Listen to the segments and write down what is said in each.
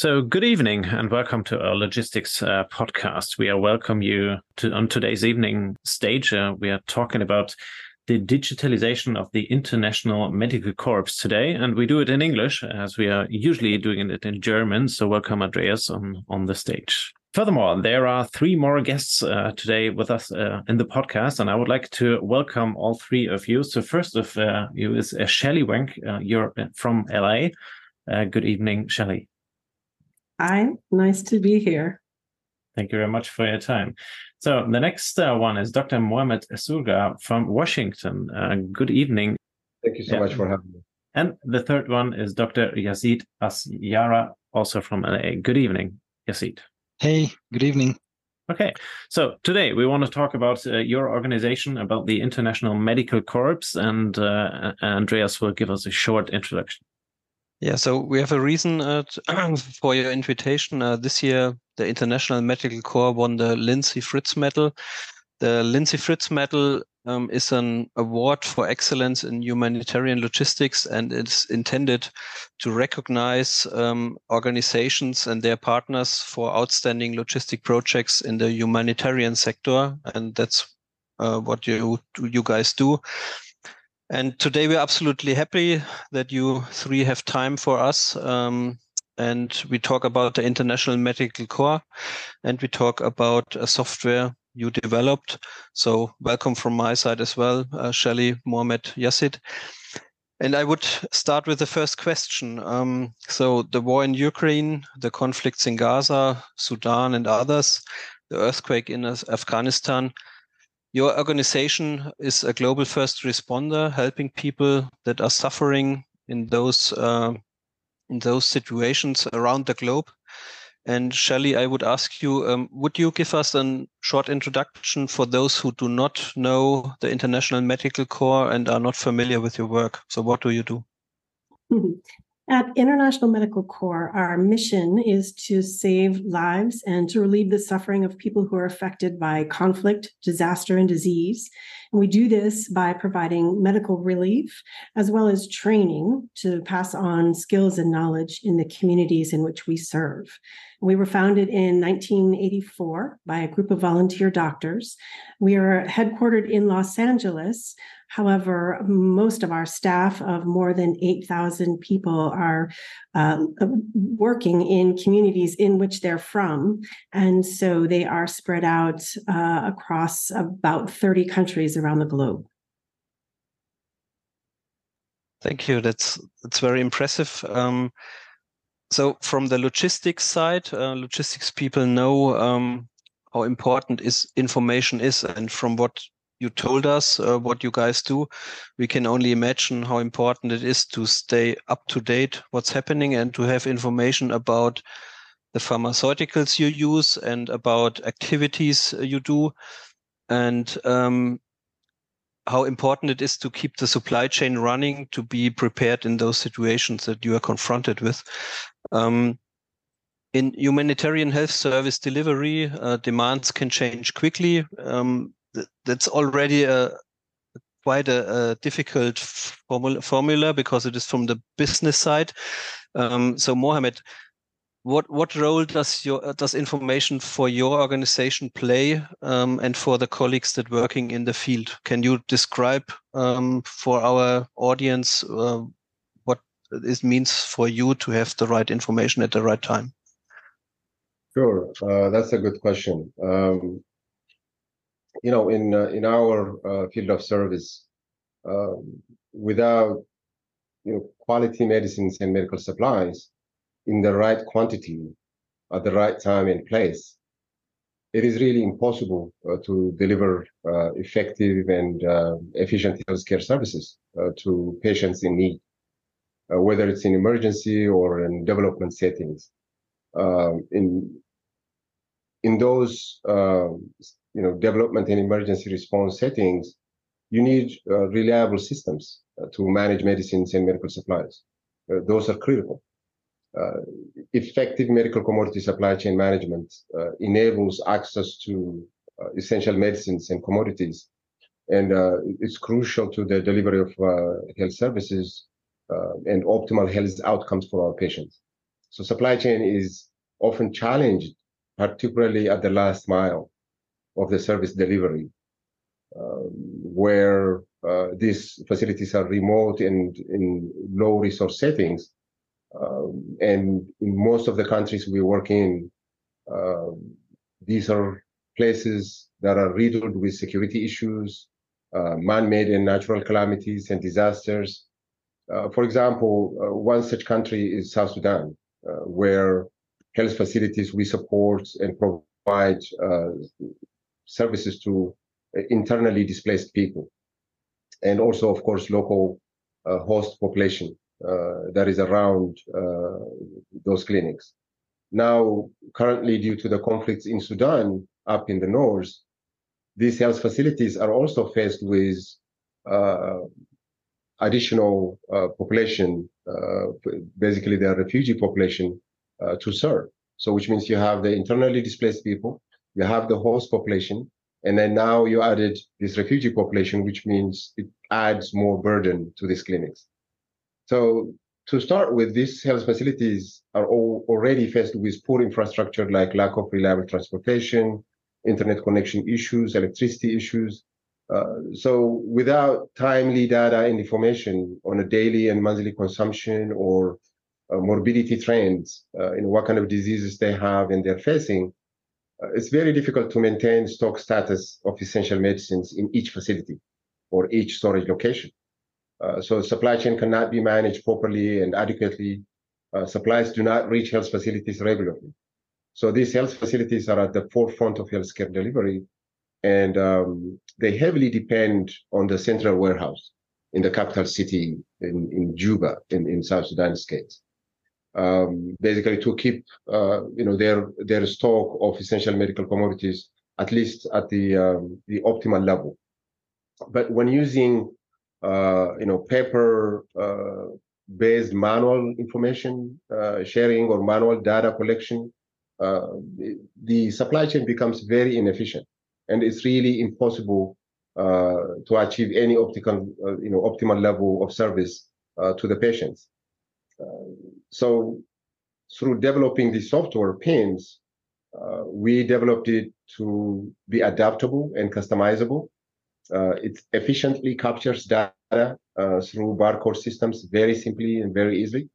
So, good evening and welcome to our logistics uh, podcast. We are welcome you to on today's evening stage. Uh, we are talking about the digitalization of the International Medical Corps today, and we do it in English as we are usually doing it in German. So, welcome Andreas on on the stage. Furthermore, there are three more guests uh, today with us uh, in the podcast, and I would like to welcome all three of you. So, first of uh, you is uh, Shelley Wenk. you're from LA. good evening, Shelley. Hi, nice to be here. Thank you very much for your time. So the next uh, one is Dr. Mohammed Surga from Washington. Uh, good evening. Thank you so yeah. much for having me. And the third one is Dr. Yazeed Asyara, also from LA. Good evening, Yazeed. Hey, good evening. Okay, so today we want to talk about uh, your organization, about the International Medical Corps, and uh, Andreas will give us a short introduction. Yeah, so we have a reason uh, for your invitation. Uh, this year, the International Medical Corps won the Lynn C Fritz Medal. The Lynn C Fritz Medal um, is an award for excellence in humanitarian logistics, and it's intended to recognize um, organizations and their partners for outstanding logistic projects in the humanitarian sector, and that's uh, what you you guys do. And today we're absolutely happy that you three have time for us. Um, and we talk about the International Medical Corps and we talk about a software you developed. So welcome from my side as well, uh, Shelley, Mohammed, Yazeed. And I would start with the first question. Um, so the war in Ukraine, the conflicts in Gaza, Sudan and others, the earthquake in Afghanistan, your organization is a global first responder, helping people that are suffering in those uh, in those situations around the globe. And Shelley, I would ask you, um, would you give us a short introduction for those who do not know the International Medical Corps and are not familiar with your work? So, what do you do? At International Medical Corps, our mission is to save lives and to relieve the suffering of people who are affected by conflict, disaster, and disease. And we do this by providing medical relief as well as training to pass on skills and knowledge in the communities in which we serve. We were founded in 1984 by a group of volunteer doctors. We are headquartered in Los Angeles. However, most of our staff of more than 8,000 people are uh, working in communities in which they're from. And so they are spread out uh, across about 30 countries around the globe. Thank you. That's that's very impressive. Um, so from the logistics side, uh, logistics people know um, how important is information is, and from what you told us, uh, what you guys do, we can only imagine how important it is to stay up to date what's happening and to have information about the pharmaceuticals you use and about activities you do, and um, how important it is to keep the supply chain running to be prepared in those situations that you are confronted with. Um, in humanitarian health service delivery, uh, demands can change quickly. Um, that's already a quite a, a difficult formula, formula, because it is from the business side. Um, so, Mohammed, what what role does your does information for your organization play um, and for the colleagues that working in the field? Can you describe um, for our audience uh, what it means for you to have the right information at the right time? Sure. Uh, that's a good question. Um, you know in uh, in our uh, field of service um, without you know quality medicines and medical supplies in the right quantity at the right time and place, it is really impossible uh, to deliver uh, effective and uh, efficient healthcare services to patients in need, uh, whether it's in emergency or in development settings. Um, in in those um, you know development and emergency response settings, you need uh, reliable systems to manage medicines and medical supplies. those are critical. Uh, effective medical commodity supply chain management uh, enables access to uh, essential medicines and commodities. And it's crucial to the delivery of health services and optimal health outcomes for our patients. So supply chain is often challenged, particularly at the last mile of the service delivery, um, where uh, these facilities are remote and in low resource settings. Um, and in most of the countries we work in, uh, these are places that are riddled with security issues, uh, man-made and natural calamities and disasters. Uh, for example, uh, one such country is South Sudan, uh, where health facilities we support and provide uh, services to internally displaced people, and also, of course, local host population that is around those clinics. Now, currently, due to the conflicts in Sudan up in the north, these health facilities are also faced with uh, additional uh, population, uh, basically the refugee population uh, to serve. So which means you have the internally displaced people, you have the host population, and then now you added this refugee population, which means it adds more burden to these clinics. So to start with, these health facilities are all already faced with poor infrastructure like lack of reliable transportation, internet connection issues, electricity issues. Uh, so without timely data and information on a daily and monthly consumption or morbidity trends, uh, in what kind of diseases they have and they're facing, uh, it's very difficult to maintain stock status of essential medicines in each facility or each storage location. Uh, so supply chain cannot be managed properly and adequately. Uh, supplies do not reach health facilities regularly. So these health facilities are at the forefront of healthcare delivery, and um, they heavily depend on the central warehouse in the capital city in, in Juba in, in South Sudan state. Um, basically to keep uh, you know their their stock of essential medical commodities at least at the um, the optimal level. But when using uh, you know paper uh, based manual information uh, sharing or manual data collection uh, the, supply chain becomes very inefficient, and it's really impossible uh, to achieve any optical, you know, optimal level of service to the patients. So, through developing the software PIMS, we developed it to be adaptable and customizable. it efficiently captures data through barcode systems very simply and very easily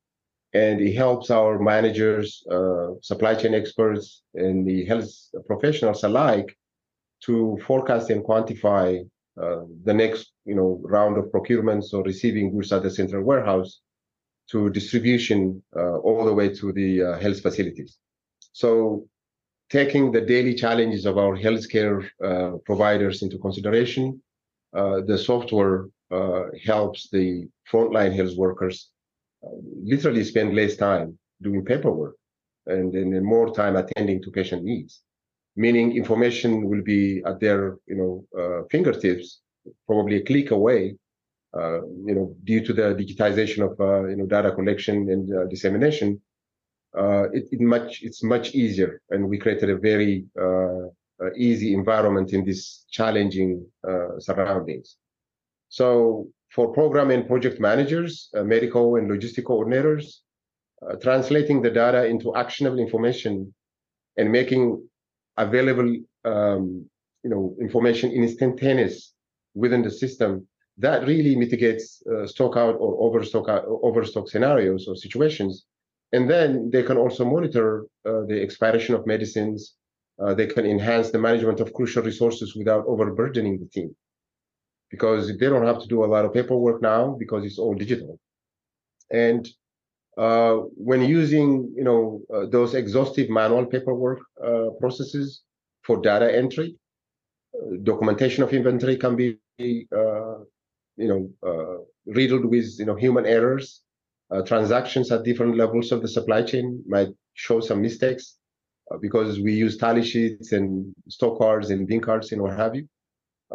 and it helps our managers, uh, supply chain experts, and the health professionals alike to forecast and quantify uh, the next, you know, round of procurements or receiving goods at the central warehouse to distribution uh, all the way to the uh, health facilities. So, taking the daily challenges of our healthcare uh, providers into consideration, uh, the software helps the frontline health workers literally spend less time doing paperwork and then more time attending to patient needs meaning information will be at their you know uh, fingertips probably a click away uh, you know due to the digitization of uh, you know data collection and uh, dissemination uh, it, it, much it's much easier. And we created a very uh, easy environment in these challenging surroundings. So for program and project managers, uh, medical and logistic coordinators, uh, translating the data into actionable information and making available um, you know information instantaneous within the system that really mitigates uh, stock out or overstock out, overstock scenarios or situations. And then they can also monitor uh, the expiration of medicines. Uh, they can enhance the management of crucial resources without overburdening the team. Because they don't have to do a lot of paperwork now because it's all digital. And uh, when using, you know, uh, those exhaustive manual paperwork uh, processes for data entry, documentation of inventory can be, uh, you know, uh, riddled with, you know, human errors. transactions at different levels of the supply chain might show some mistakes because we use tally sheets and stock cards and bin cards and what have you.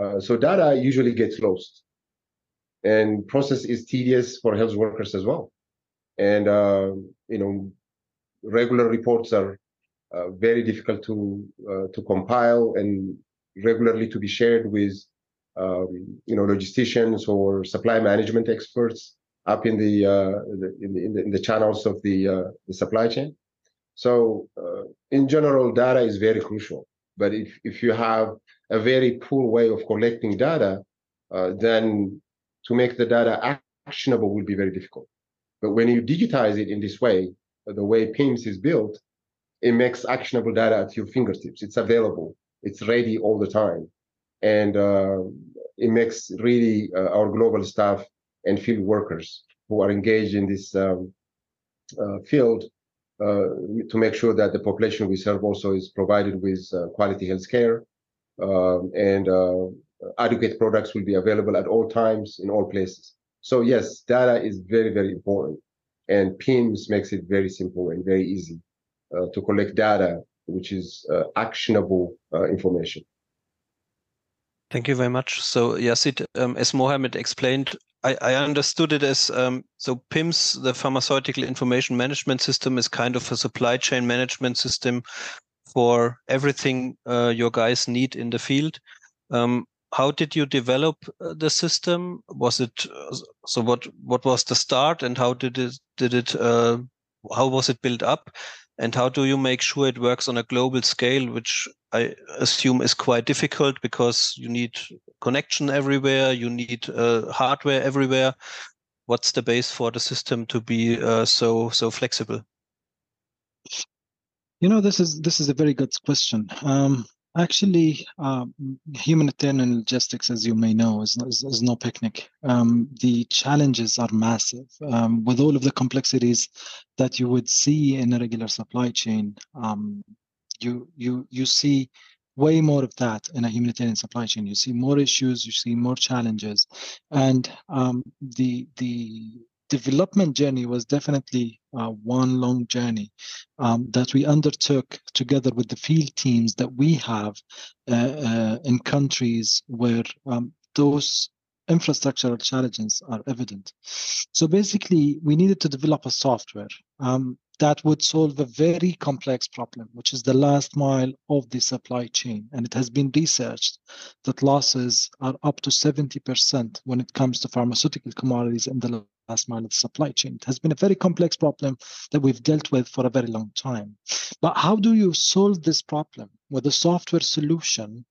Uh, so data usually gets lost, and process is tedious for health workers as well. And uh, you know, regular reports are uh, very difficult to uh, to compile and regularly to be shared with um, you know logisticians or supply management experts. up in the, uh, the, in, the, in the channels of the uh, the supply chain. So uh, in general, data is very crucial. But if if you have a very poor way of collecting data, uh, then to make the data actionable will be very difficult. But when you digitize it in this way, the way PIMS is built, it makes actionable data at your fingertips. It's available. It's ready all the time, and uh, it makes really uh, our global staff and field workers who are engaged in this um, uh, field uh, to make sure that the population we serve also is provided with quality health care um, and uh, adequate products will be available at all times in all places. So yes, data is very, very important. And PIMS makes it very simple and very easy uh, to collect data, which is uh, actionable uh, information. Thank you very much. So Yazeed, um, as Mohammed explained, I, I understood it as um, so PIMS, the pharmaceutical information management system, is kind of a supply chain management system for everything uh, your guys need in the field. Um, how did you develop uh, the system? Was it uh, so? What what was the start, and how did it did it? Uh, how was it built up? And how do you make sure it works on a global scale, which I assume is quite difficult because you need connection everywhere, you need uh, hardware everywhere. What's the base for the system to be uh, so so flexible? You know, this is this is a very good question. Um, actually, uh, humanitarian logistics, as you may know, is, is, is no picnic. Um, the challenges are massive. Um, with all of the complexities that you would see in a regular supply chain, um, you you you see way more of that in a humanitarian supply chain. You see more issues, you see more challenges, and um, the the development journey was definitely uh, one long journey um, that we undertook together with the field teams that we have uh, uh, in countries where um, those infrastructural challenges are evident. So basically, we needed to develop a software um, that would solve a very complex problem, which is the last mile of the supply chain. And it has been researched that losses are up to 70% when it comes to pharmaceutical commodities in the last mile of the supply chain. It has been a very complex problem that we've dealt with for a very long time. But how do you solve this problem with a software solution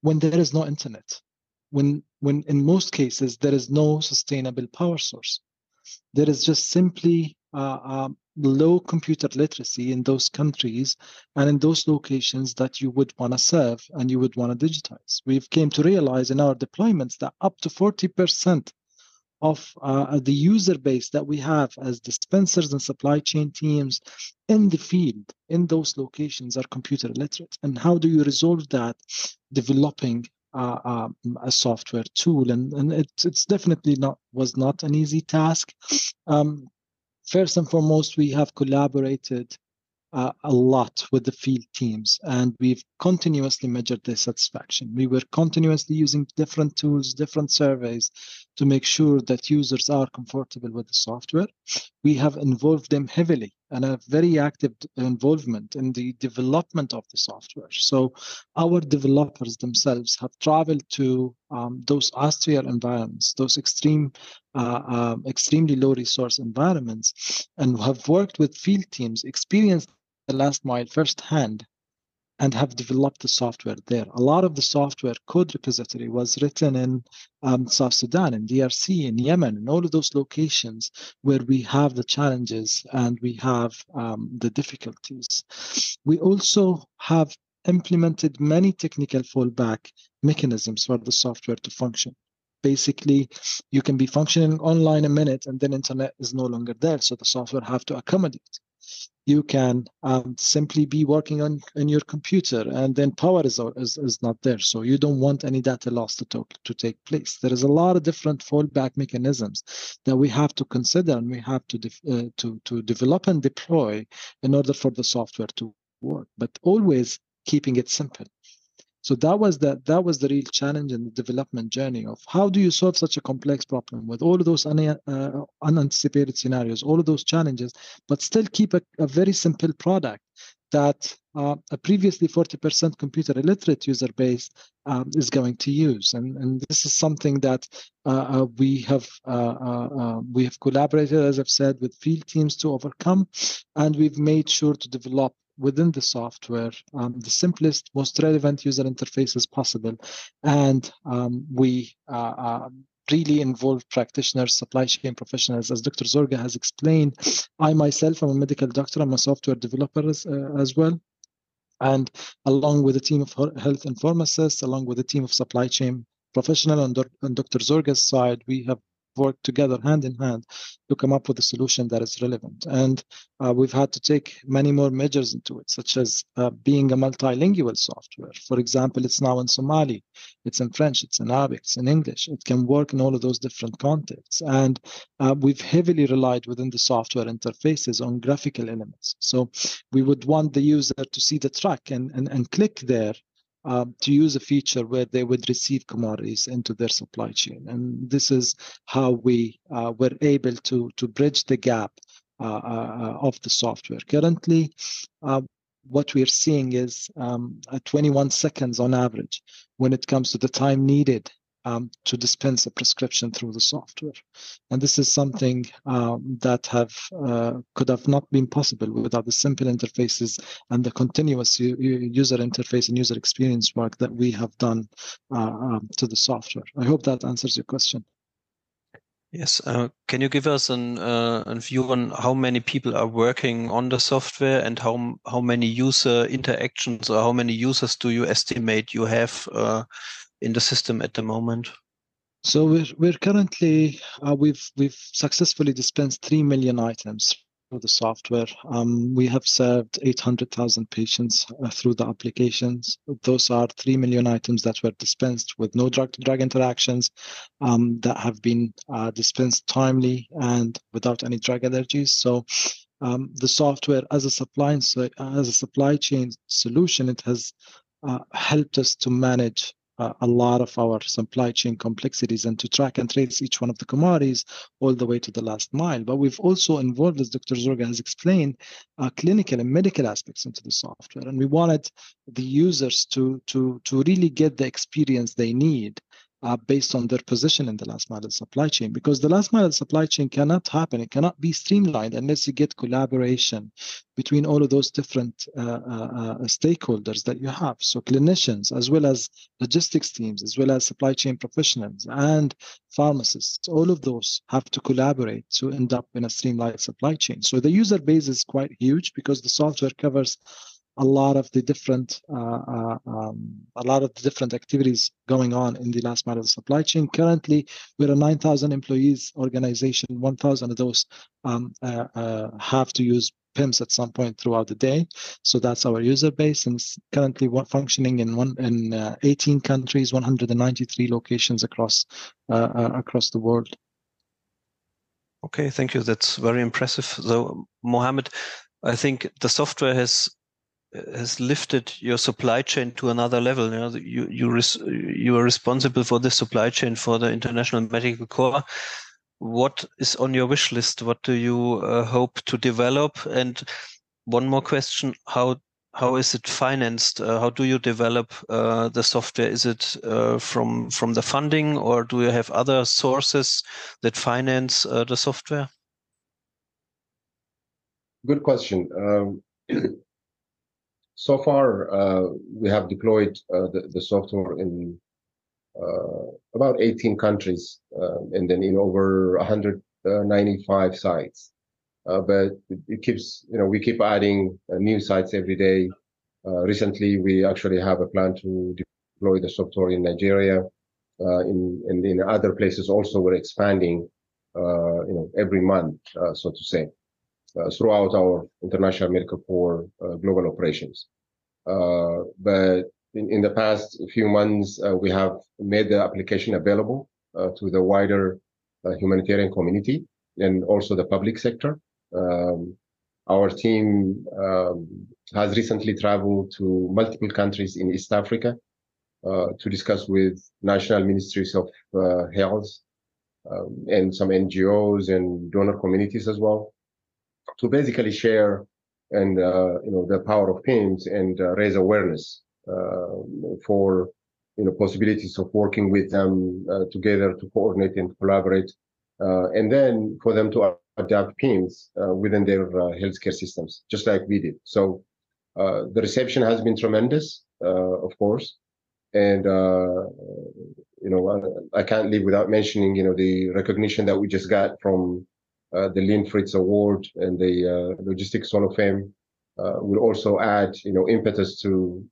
when there is no internet? When, when in most cases, there is no sustainable power source. There is just simply uh, uh, low computer literacy in those countries and in those locations that you would want to serve and you would want to digitize. We've came to realize in our deployments that up to 40% of uh, the user base that we have as dispensers and supply chain teams in the field in those locations are computer illiterate and how do you resolve that? Developing uh, um, a software tool. And, and it's, it's definitely not was not an easy task. Um, first and foremost, we have collaborated uh, a lot with the field teams and we've continuously measured their satisfaction. We were continuously using different tools, different surveys to make sure that users are comfortable with the software. We have involved them heavily and a very active involvement in the development of the software. So our developers themselves have traveled to um, those austere environments, those extreme, uh, uh, extremely low resource environments, and have worked with field teams, experienced the last mile firsthand and have developed the software there. A lot of the software code repository was written in um, South Sudan, in DRC, in Yemen, in all of those locations where we have the challenges and we have um, the difficulties. We also have implemented many technical fallback mechanisms for the software to function. Basically, you can be functioning online a minute and then internet is no longer there, so the software have to accommodate you can um, simply be working on, on your computer and then power is, is, is not there. So you don't want any data loss to, talk, to take place. There is a lot of different fallback mechanisms that we have to consider and we have to, uh, to, to develop and deploy in order for the software to work, but always keeping it simple. So that was the that was the real challenge in the development journey of how do you solve such a complex problem with all of those un, uh, unanticipated scenarios, all of those challenges, but still keep a, a very simple product that uh, a previously 40% computer illiterate user base um, is going to use. And, and this is something that uh, uh we have uh, uh, we have collaborated, as I've said, with field teams to overcome, and we've made sure to develop within the software um, the simplest, most relevant user interfaces possible. And um, we uh, uh, really involve practitioners, supply chain professionals. As Dr. Zorga has explained, I myself am a medical doctor, I'm a software developer as, uh, as well. And along with a team of health informaticists, along with a team of supply chain professional on, on Dr. Zorga's side, we have work together hand in hand to come up with a solution that is relevant. And uh, we've had to take many more measures into it, such as uh, being a multilingual software. For example, it's now in Somali, it's in French, it's in Arabic, it's in English. It can work in all of those different contexts. And uh, we've heavily relied within the software interfaces on graphical elements. So we would want the user to see the track and, and, and click there um, to use a feature where they would receive commodities into their supply chain. And this is how we uh, were able to, to bridge the gap uh, uh, of the software. Currently, uh, what we're seeing is um, 21 seconds on average when it comes to the time needed um, to dispense a prescription through the software. And this is something um, that have uh, could have not been possible without the simple interfaces and the continuous user interface and user experience work that we have done uh, um, to the software. I hope that answers your question. Yes. Uh, can you give us an uh, a view on how many people are working on the software and how how many user interactions or how many users do you estimate you have uh, in the system at the moment? So we're we're currently uh, we've we've successfully dispensed three million items through the software. Um, we have served 800,000 patients uh, through the applications. Those are 3 million items that were dispensed with no drug to drug interactions um, that have been uh, dispensed timely and without any drug allergies. So um, the software as a supply as a supply chain solution, it has uh, helped us to manage uh, a lot of our supply chain complexities and to track and trace each one of the commodities all the way to the last mile. But we've also involved, as Dr. Zorga has explained, uh, clinical and medical aspects into the software. And we wanted the users to, to, to really get the experience they need uh, based on their position in the last mile of the supply chain because the last mile of the supply chain cannot happen. It cannot be streamlined unless you get collaboration between all of those different uh, uh, uh, stakeholders that you have. So clinicians as well as logistics teams as well as supply chain professionals and pharmacists all of those have to collaborate to end up in a streamlined supply chain. So the user base is quite huge because the software covers a lot of the different uh, uh, um, a lot of the different activities going on in the last mile of the supply chain. Currently, we're a 9,000 employees organization. 1,000 of those um, uh, uh, have to use PIMS at some point throughout the day. So that's our user base, and currently functioning in one in uh, 18 countries, 193 locations across uh, across the world. Okay, thank you. That's very impressive. So, Mohammed, I think the software has has lifted your supply chain to another level. You know, you you res- you are responsible for the supply chain for the International Medical Corps. What is on your wish list? What do you uh, hope to develop? And one more question: How how is it financed? Uh, how do you develop uh, the software? Is it uh, from from the funding, or do you have other sources that finance uh, the software? Good question. Um, so far, uh, we have deployed uh, the, the, software in uh, about 18 countries and then in over 195 sites. but it, keeps, you know, we keep adding new sites every day. recently, we actually have a plan to deploy the software in Nigeria. Uh, in, in, in other places also we're expanding uh, you know every month uh, so to say uh, throughout our international medical corps uh, global operations. Uh, but in, in, the past few months, we have made the application available to the wider humanitarian community and also the public sector. Um, our team um, has recently traveled to multiple countries in East Africa uh, to discuss with national ministries of uh, health um, and some NGOs and donor communities as well to basically share and uh, you know the power of PIMS and uh, raise awareness uh, for you know possibilities of working with them uh, together to coordinate and collaborate, uh, and then for them to adapt PIMS within their healthcare systems, just like we did. So the reception has been tremendous, of course, and you know I, I, can't leave without mentioning you know the recognition that we just got from uh, the Lynn Fritz Award and the uh, Logistics Hall of Fame uh, will also add, you know, impetus to,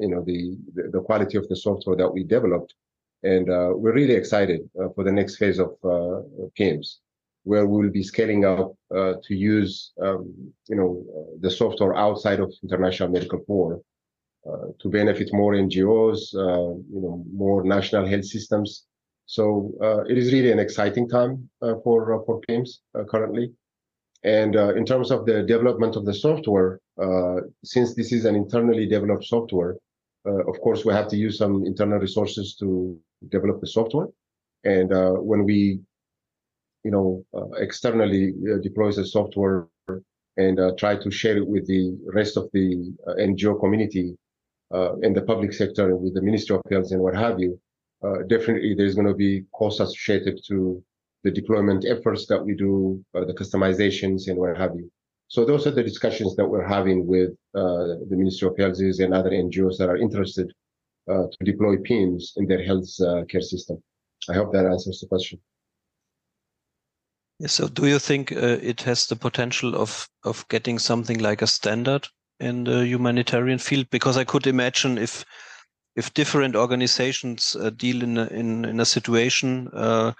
you know, the, the, quality of the software that we developed, and we're really excited for the next phase of PIMS, where we'll be scaling up to use, um, you know, the software outside of international medical uh, to benefit more NGOs, uh, you know, more national health systems, so uh, it is really an exciting time uh, for uh, for PIMS currently. And in terms of the development of the software, since this is an internally developed software, of course we have to use some internal resources to develop the software. And when we, you know, externally deploy the software and uh, try to share it with the rest of the uh, NGO community uh, in the public sector and with the Ministry of Health and what have you, uh, definitely there's going to be costs associated to the deployment efforts that we do, uh, the customizations and what have you. So those are the discussions that we're having with uh, the Ministry of Health and other NGOs that are interested uh, to deploy PIMS in their health uh, care system. I hope that answers the question. Yeah, so do you think it has the potential of of getting something like a standard in the humanitarian field? Because I could imagine if if different organizations uh, deal in a, in in a situation, uh,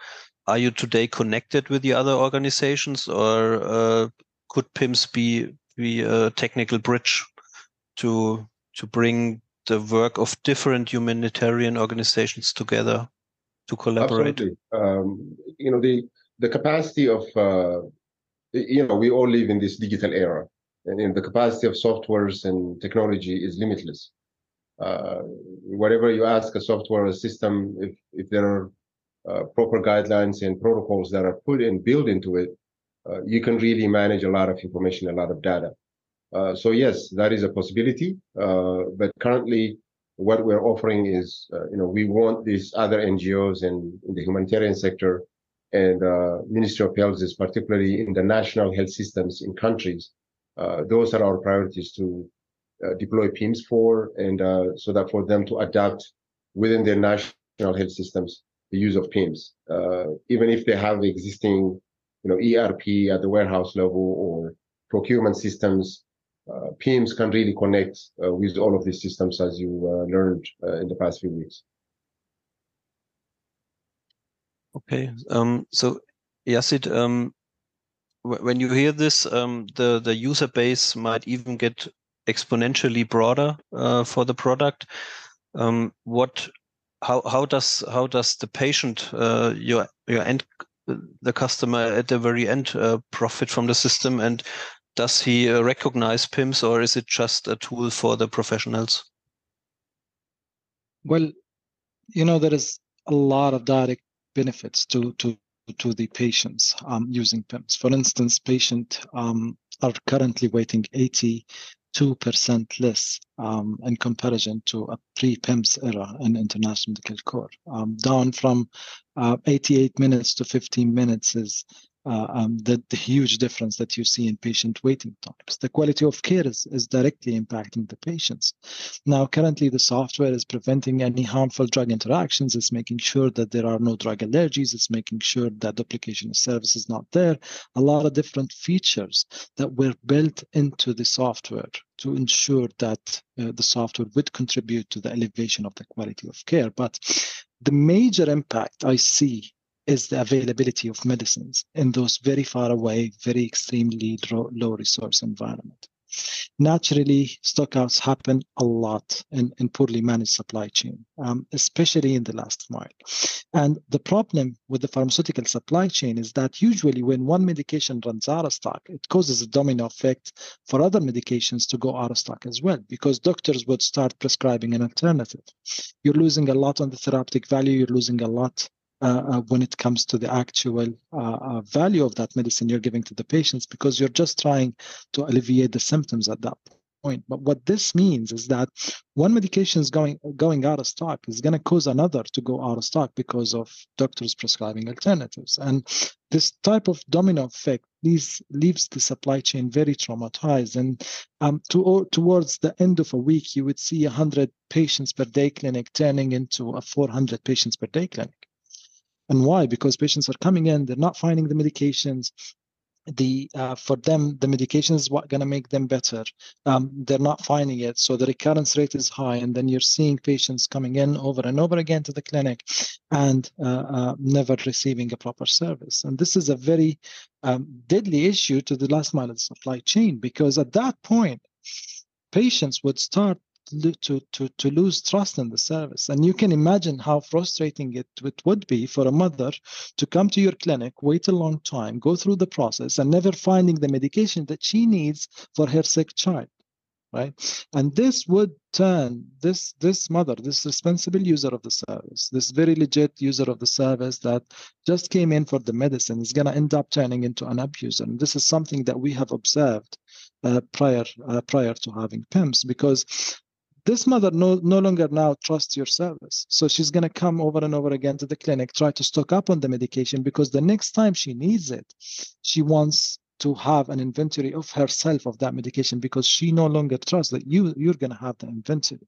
are you today connected with the other organizations, or uh, could PIMS be be a technical bridge to to bring the work of different humanitarian organizations together to collaborate? Absolutely. Um, you know the the capacity of uh, you know we all live in this digital era, and in the capacity of softwares and technology is limitless uh, whatever you ask a software a system, if, if there are uh, proper guidelines and protocols that are put and built into it, uh, you can really manage a lot of information, a lot of data. Uh, so yes, that is a possibility. Uh, but currently, what we're offering is, uh, you know, we want these other NGOs and in the humanitarian sector and uh Ministry of Health is particularly in the national health systems in countries. those are our priorities to deploy PIMS for, and uh, so that for them to adapt within their national health systems the use of PIMS, uh, even if they have existing, you know, ERP at the warehouse level or procurement systems. Uh, PIMS can really connect uh, with all of these systems, as you uh, learned in the past few weeks. Okay, um, so Yazeed, um, when you hear this, um, the the user base might even get exponentially broader uh, for the product. Um, what, how how does how does the patient, uh, your your end, the customer at the very end, uh, profit from the system, and does he recognize PIMS or is it just a tool for the professionals? Well, you know there is a lot of direct benefits to to to the patients um, using PIMS. For instance, patients um, are currently waiting 80 2% less um, in comparison to a pre-PIMS era in international medical corps. Um, down from uh, 88 minutes to 15 minutes is uh, um, the, the, huge difference that you see in patient waiting times. The quality of care is, is directly impacting the patients. Now, currently, the software is preventing any harmful drug interactions. It's making sure that there are no drug allergies. It's making sure that duplication of service is not there. A lot of different features that were built into the software to ensure that uh, the software would contribute to the elevation of the quality of care. But the major impact I see is the availability of medicines in those very far away, very extremely low resource environment. Naturally, stockouts happen a lot in, in poorly managed supply chain, um, especially in the last mile. And the problem with the pharmaceutical supply chain is that usually when one medication runs out of stock, it causes a domino effect for other medications to go out of stock as well, because doctors would start prescribing an alternative. You're losing a lot on the therapeutic value, you're losing a lot uh, uh, when it comes to the actual uh, uh, value of that medicine you're giving to the patients because you're just trying to alleviate the symptoms at that point. But what this means is that one medication is going going out of stock is going to cause another to go out of stock because of doctors prescribing alternatives. And this type of domino effect leaves leaves the supply chain very traumatized. And um, to, towards the end of a week, you would see 100 patients per day clinic turning into a 400 patients per day clinic. And why? Because patients are coming in, they're not finding the medications, the uh, for them the medication is what going to make them better. Um, they're not finding it so the recurrence rate is high and then you're seeing patients coming in over and over again to the clinic and uh, uh, never receiving a proper service. And this is a very um, deadly issue to the last mile of the supply chain because at that point patients would start to, to, to lose trust in the service. And you can imagine how frustrating it, it would be for a mother to come to your clinic, wait a long time, go through the process, and never finding the medication that she needs for her sick child. Right. And this would turn this this mother, this responsible user of the service, this very legit user of the service that just came in for the medicine is going to end up turning into an abuser. And this is something that we have observed uh, prior uh, prior to having PIMS because this mother no, no longer now trusts your service. So she's going to come over and over again to the clinic, try to stock up on the medication because the next time she needs it, she wants to have an inventory of herself of that medication because she no longer trusts that you you're going to have the inventory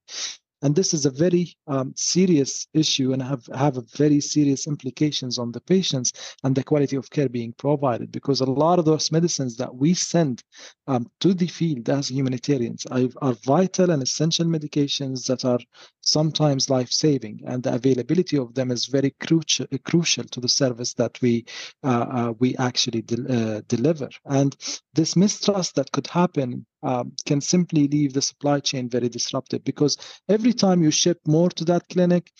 and this is a very um, serious issue and have, have very serious implications on the patients and the quality of care being provided because a lot of those medicines that we send um, to the field as humanitarians are, are, vital and essential medications that are sometimes life-saving and the availability of them is very crucial crucial to the service that we uh, uh, we actually de- uh, deliver. And this mistrust that could happen um, can simply leave the supply chain very disrupted because every time you ship more to that clinic,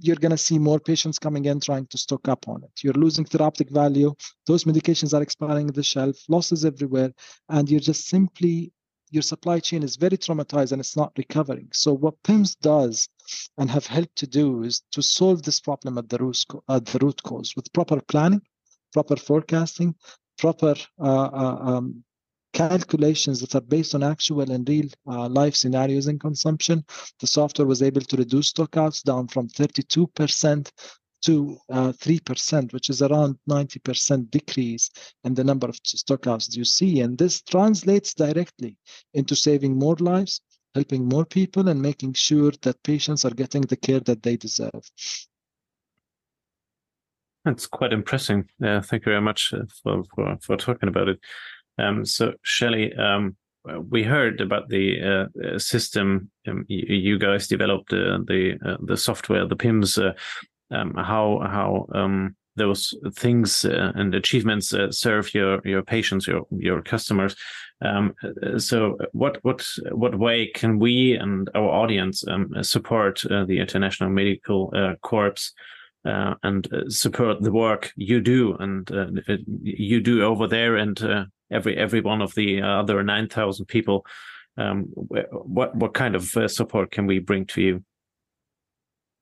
you're going to see more patients coming in trying to stock up on it. You're losing therapeutic value. Those medications are expiring the shelf, losses everywhere, and you're just simply your supply chain is very traumatized and it's not recovering. So what PIMS does and have helped to do is to solve this problem at the root, at the root cause with proper planning, proper forecasting, proper uh, uh, um, calculations that are based on actual and real uh, life scenarios in consumption. The software was able to reduce stockouts down from 32% to uh, 3%, which is around 90% decrease in the number of stockouts you see. And this translates directly into saving more lives, helping more people, and making sure that patients are getting the care that they deserve. That's quite impressive. Uh, thank you very much uh, for, for, for talking about it. Um, so, Shelley, um, we heard about the uh, system um, you, guys developed uh, the uh, the software, the PIMS. Uh, um, how how um, those things uh, and achievements uh, serve your your patients, your your customers. Um, so, what what what way can we and our audience support the International Medical Corps? Uh, and uh, support the work you do and uh, you do over there and every every one of the other 9000 people um, what what kind of uh, support can we bring to you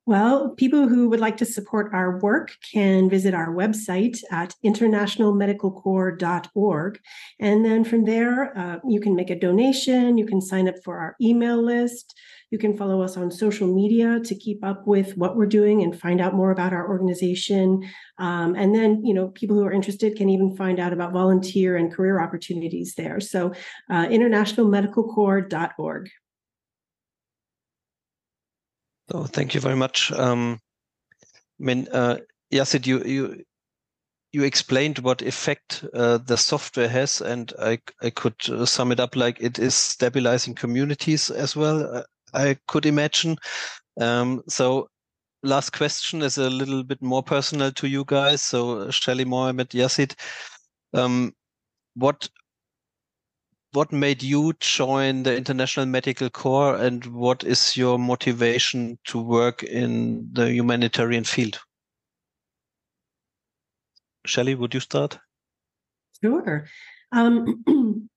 well, people who would like to support our work can visit our website at internationalmedicalcorps.org. And then from there, uh, you can make a donation, you can sign up for our email list, you can follow us on social media to keep up with what we're doing and find out more about our organization. Um, and then, you know, people who are interested can even find out about volunteer and career opportunities there. So, uh, internationalmedicalcorps.org. Oh, thank you very much. Um, I mean, uh, Yazeed, you you you explained what effect uh, the software has, and I I could uh, sum it up like it is stabilizing communities as well. Uh, I could imagine. Um, so, last question is a little bit more personal to you guys. So, Shelley, Mohammed Yazid, um, what what made you join the International Medical Corps and what is your motivation to work in the humanitarian field? Shelley, would you start? Sure. Um,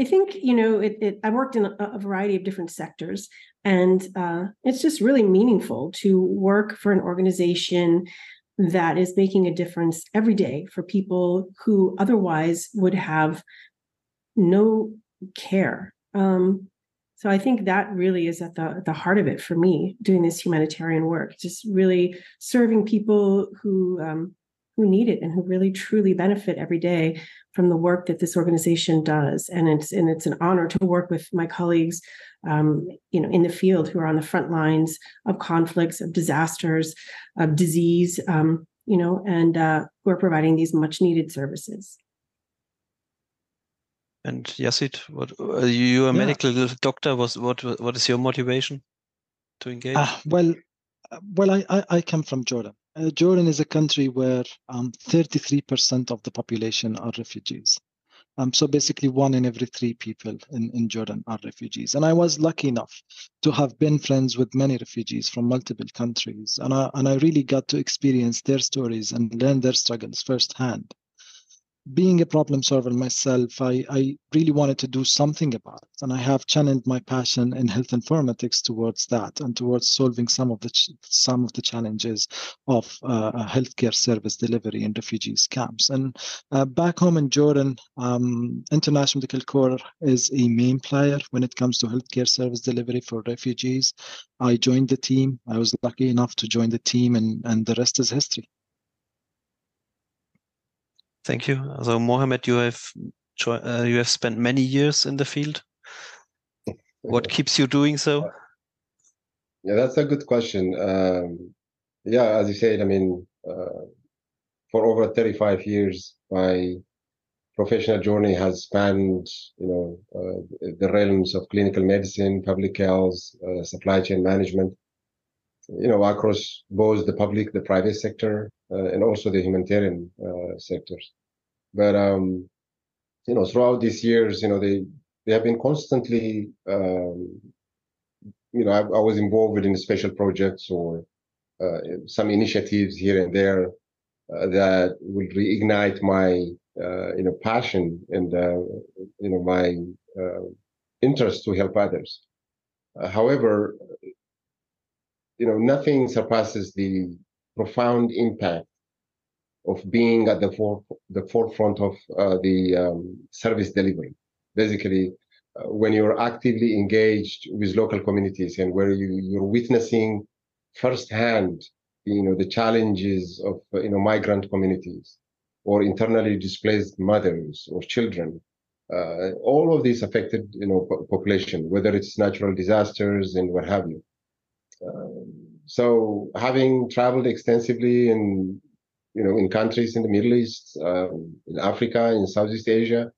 I think you know it, it, I worked in a, a, variety of different sectors, and uh, it's just really meaningful to work for an organization that is making a difference every day for people who otherwise would have no care. Um, so I think that really is at the the heart of it for me, doing this humanitarian work, just really serving people who um, who need it and who really truly benefit every day from the work that this organization does. And it's and it's an honor to work with my colleagues, um, you know, in the field who are on the front lines of conflicts, of disasters, of disease, um, you know, and uh, who are providing these much needed services. And Yazeed, what are you a yeah. medical doctor? Was what what is your motivation to engage? Uh, well, well, I, I, I come from Jordan. Uh, Jordan is a country where um, 33% of the population are refugees. Um, so basically, one in every three people in, in Jordan are refugees. And I was lucky enough to have been friends with many refugees from multiple countries. And I, and I really got to experience their stories and learn their struggles firsthand being a problem solver myself, I, I really wanted to do something about it. And I have channeled my passion in health informatics towards that and towards solving some of the ch- some of the challenges of uh, healthcare service delivery in refugees camps. And uh, back home in Jordan, um, International Medical Corps is a main player when it comes to healthcare service delivery for refugees. I joined the team. I was lucky enough to join the team, and, and the rest is history. Thank you. So, Mohammed, you have uh, you have spent many years in the field. What keeps you doing so? Yeah, that's a good question. Um, yeah, as you said, I mean, uh, for over 35 years, my professional journey has spanned, you know, uh, the realms of clinical medicine, public health, uh, supply chain management, you know, across both the public, the private sector, uh, and also the humanitarian uh, sectors. But um, you know, throughout these years, you know, they they have been constantly, um, you know, I, I, was involved in special projects or uh, some initiatives here and there uh, that will reignite my, uh, you know, passion and you know my interest to help others. however, you know, nothing surpasses the profound impact of being at the, for, the forefront of uh, the um, service delivery. Basically, uh, when you're actively engaged with local communities and where you, you're witnessing firsthand, you know, the challenges of, you know, migrant communities or internally displaced mothers or children, uh, all of these affected, you know, population, whether it's natural disasters and what have you. So having traveled extensively in you know, in countries in the Middle East, um, in Africa, in Southeast Asia.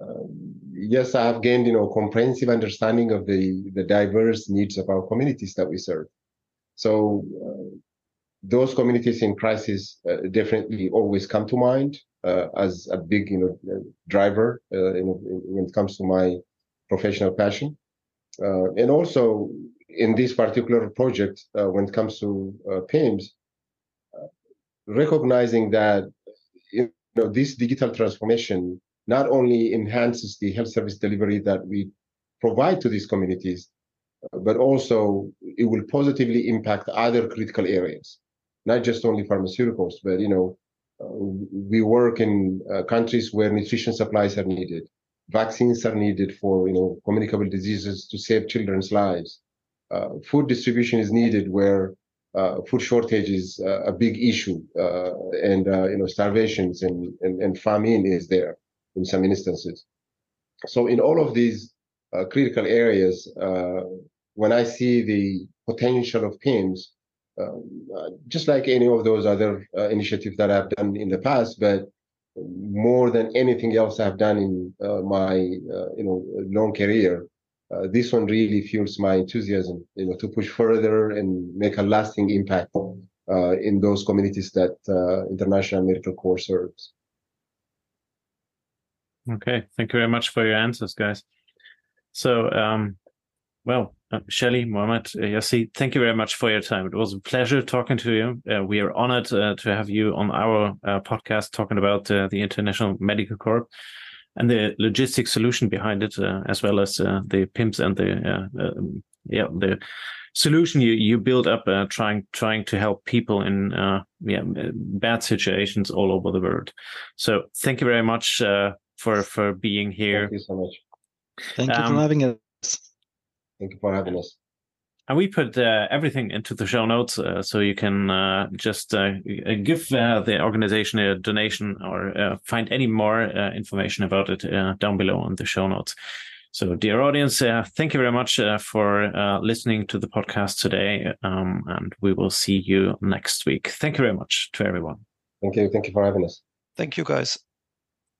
Um, yes, I have gained, you know, comprehensive understanding of the, the diverse needs of our communities that we serve. So uh, those communities in crisis uh, definitely always come to mind uh, as a big, you know, driver uh, you know, when it comes to my professional passion. Uh, and also in this particular project, uh, when it comes to PIMS, recognizing that you know this digital transformation not only enhances the health service delivery that we provide to these communities, but also it will positively impact other critical areas, not just only pharmaceuticals, but you know, uh, we work in uh, countries where nutrition supplies are needed, vaccines are needed for you know communicable diseases to save children's lives. Uh, food distribution is needed where uh, food shortage is uh, a big issue, uh, and uh, you know starvations and, and, and famine is there in some instances. So in all of these uh, critical areas, uh, when I see the potential of PIMS, um, just like any of those other initiatives that I've done in the past, but more than anything else I've done in my you know long career, uh, this one really fuels my enthusiasm, you know, to push further and make a lasting impact uh, in those communities that uh, International Medical Corps serves. Okay, thank you very much for your answers, guys. So, um, well, uh, Shelley, Mohammed, uh, Yazeed, thank you very much for your time. It was a pleasure talking to you. Uh, we are honored uh, to have you on our uh, podcast talking about uh, the International Medical Corps and the logistic solution behind it, uh, as well as uh, the PIMS and the uh, um, yeah the solution you you build up uh, trying trying to help people in uh, yeah bad situations all over the world. So thank you very much uh, for for being here. Thank you so much. Thank you Um, for having us. Thank you for having us. And we put uh, everything into the show notes, uh, so you can uh, just uh, give uh, the organization a donation or uh, find any more uh, information about it uh, down below in the show notes. So, dear audience, uh, thank you very much uh, for uh, listening to the podcast today, um, and we will see you next week. Thank you very much to everyone. Thank you. Thank you for having us. Thank you, guys.